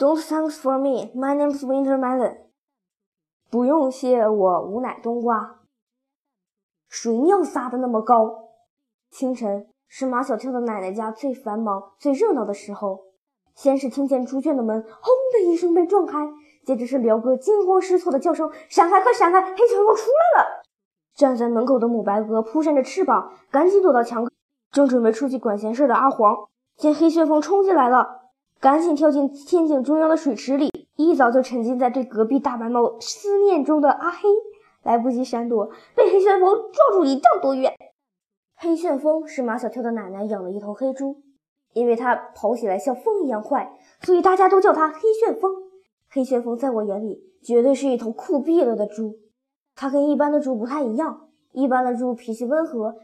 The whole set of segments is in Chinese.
Don't thanks for me. My name's Winter Melon. 不用谢我，无奶冬瓜。谁尿撒的那么高？清晨是马小跳的奶奶家最繁忙、最热闹的时候。先是听见猪圈的门轰的一声被撞开，接着是辽哥惊慌失措的叫声：“闪开，快闪开！黑旋风出来了！”站在门口的母白鹅扑扇着翅膀，赶紧躲到墙。正准备出去管闲事的阿黄见黑旋风冲进来了，赶紧跳进天井中央的水池里，一早就沉浸在对隔壁大白猫思念中的阿黑，来不及闪躲，被黑旋风撞出一丈多远。黑旋风是马小跳的奶奶养的一头黑猪。因为它跑起来像风一样快，所以大家都叫它黑旋风。黑旋风在我眼里绝对是一头酷毙了的猪。它跟一般的猪不太一样，一般的猪脾气温和，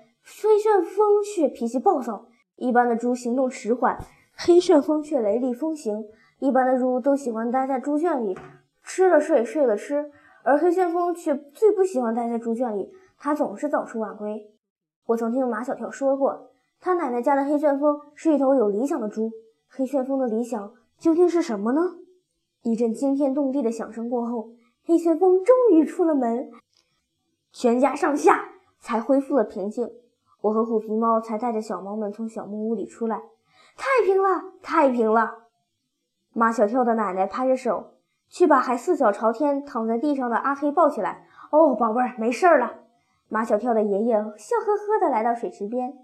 黑旋风却脾气暴躁；一般的猪行动迟缓，黑旋风却雷厉风行。一般的猪都喜欢待在猪圈里，吃了睡，睡了吃，而黑旋风却最不喜欢待在猪圈里，它总是早出晚归。我曾听马小跳说过。他奶奶家的黑旋风是一头有理想的猪。黑旋风的理想究竟是什么呢？一阵惊天动地的响声过后，黑旋风终于出了门，全家上下才恢复了平静。我和虎皮猫才带着小猫们从小木屋里出来。太平了，太平了！马小跳的奶奶拍着手，去把还四脚朝天躺在地上的阿黑抱起来。哦，宝贝儿，没事了。马小跳的爷爷笑呵呵地来到水池边。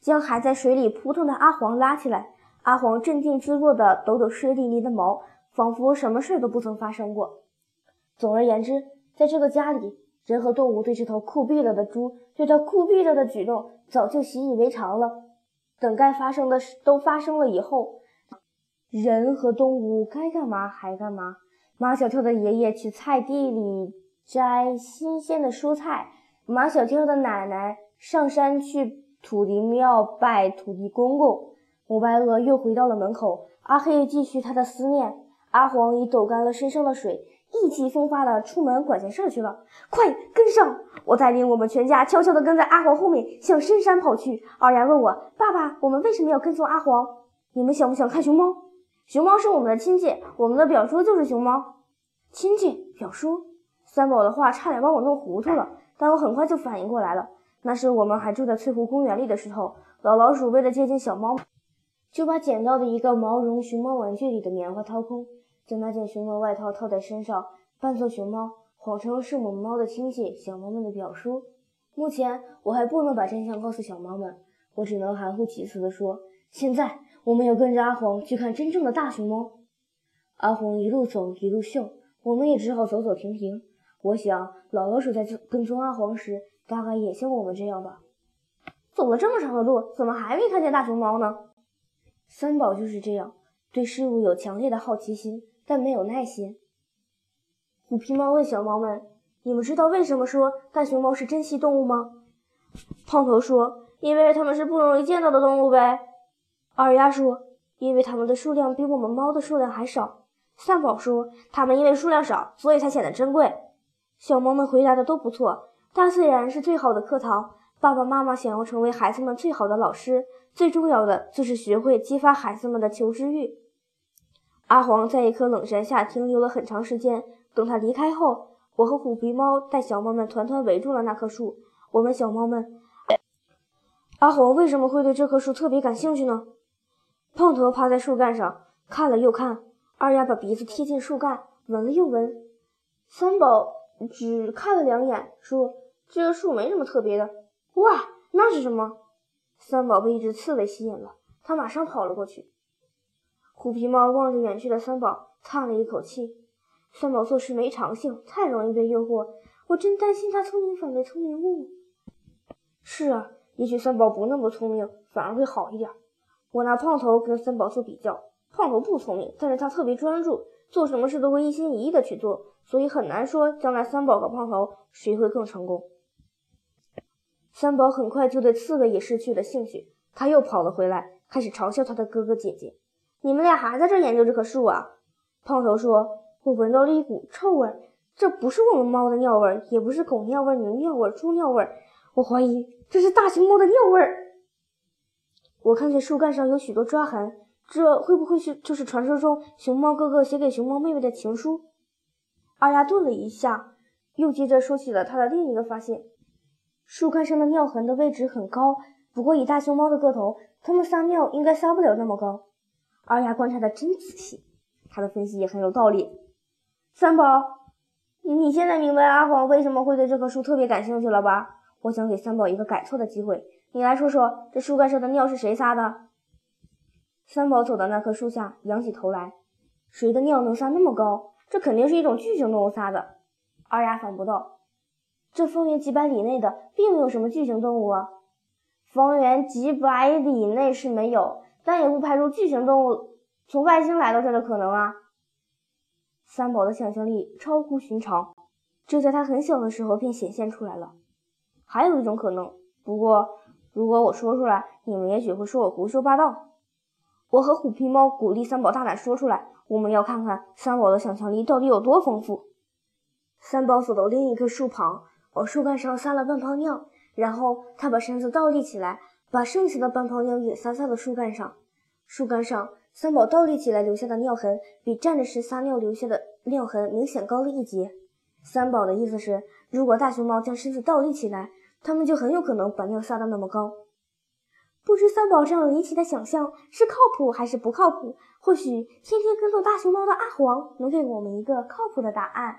将还在水里扑腾的阿黄拉起来，阿黄镇定自若地抖抖湿淋淋的毛，仿佛什么事都不曾发生过。总而言之，在这个家里，人和动物对这头酷毙了的猪，对它酷毙了的举动，早就习以为常了。等该发生的事都发生了以后，人和动物该干嘛还干嘛。马小跳的爷爷去菜地里摘新鲜的蔬菜，马小跳的奶奶上山去。土地庙拜土地公公，母白鹅又回到了门口。阿黑继续他的思念。阿黄已抖干了身上的水，意气风发的出门管闲事去了。快跟上！我带领我们全家悄悄地跟在阿黄后面，向深山跑去。二丫问我：“爸爸，我们为什么要跟踪阿黄？你们想不想看熊猫？熊猫是我们的亲戚，我们的表叔就是熊猫。亲戚表叔。”三宝的话差点把我弄糊涂了，但我很快就反应过来了。那是我们还住在翠湖公园里的时候，老老鼠为了接近小猫，就把捡到的一个毛绒熊猫玩具里的棉花掏空，将那件熊猫外套套在身上，扮作熊猫，谎称是我们猫的亲戚，小猫们的表叔。目前我还不能把真相告诉小猫们，我只能含糊其辞地说：现在我们要跟着阿黄去看真正的大熊猫。阿黄一路走一路笑，我们也只好走走停停。我想老老鼠在跟踪阿黄时。大概也像我们这样吧。走了这么长的路，怎么还没看见大熊猫呢？三宝就是这样，对事物有强烈的好奇心，但没有耐心。虎皮猫问小猫们：“你们知道为什么说大熊猫是珍稀动物吗？”胖头说：“因为它们是不容易见到的动物呗。”二丫说：“因为它们的数量比我们猫的数量还少。”三宝说：“它们因为数量少，所以才显得珍贵。”小猫们回答的都不错。大自然是最好的课堂。爸爸妈妈想要成为孩子们最好的老师，最重要的就是学会激发孩子们的求知欲。阿黄在一棵冷杉下停留了很长时间。等他离开后，我和虎皮猫带小猫们团团围住了那棵树。我问小猫们：“阿黄为什么会对这棵树特别感兴趣呢？”胖头趴在树干上看了又看，二丫把鼻子贴近树干闻了又闻，三宝。只看了两眼，说：“这个树没什么特别的。”哇，那是什么？三宝被一只刺猬吸引了，他马上跑了过去。虎皮猫望着远去的三宝，叹了一口气：“三宝做事没长性，太容易被诱惑。我真担心他聪明反被聪明误。”是啊，也许三宝不那么聪明，反而会好一点。我拿胖头跟三宝做比较，胖头不聪明，但是他特别专注，做什么事都会一心一意的去做。所以很难说将来三宝和胖头谁会更成功。三宝很快就对刺猬也失去了兴趣，他又跑了回来，开始嘲笑他的哥哥姐姐：“你们俩还在这研究这棵树啊？”胖头说：“我闻到了一股臭味，这不是我们猫的尿味，也不是狗尿味、牛尿味、猪尿味，我怀疑这是大熊猫的尿味。”我看见树干上有许多抓痕，这会不会是就是传说中熊猫哥哥写给熊猫妹妹的情书？二丫顿了一下，又接着说起了他的另一个发现：树干上的尿痕的位置很高，不过以大熊猫的个头，它们撒尿应该撒不了那么高。二丫观察的真仔细，他的分析也很有道理。三宝，你现在明白阿黄为什么会对这棵树特别感兴趣了吧？我想给三宝一个改错的机会，你来说说，这树干上的尿是谁撒的？三宝走到那棵树下，仰起头来，谁的尿能撒那么高？这肯定是一种巨型动物撒的。二丫反驳道：“这方圆几百里内的，并没有什么巨型动物啊。方圆几百里内是没有，但也不排除巨型动物从外星来到这的可能啊。”三宝的想象力超乎寻常，这在他很小的时候便显现出来了。还有一种可能，不过如果我说出来，你们也许会说我胡说八道。我和虎皮猫鼓励三宝大胆说出来。我们要看看三宝的想象力到底有多丰富。三宝走到另一棵树旁，往树干上撒了半泡尿，然后他把身子倒立起来，把剩下的半泡尿也撒在了树干上。树干上，三宝倒立起来留下的尿痕比站着时撒尿留下的尿痕明显高了一截。三宝的意思是，如果大熊猫将身子倒立起来，它们就很有可能把尿撒得那么高。不知三宝这样离奇的想象是靠谱还是不靠谱？或许天天跟踪大熊猫的阿黄能给我们一个靠谱的答案。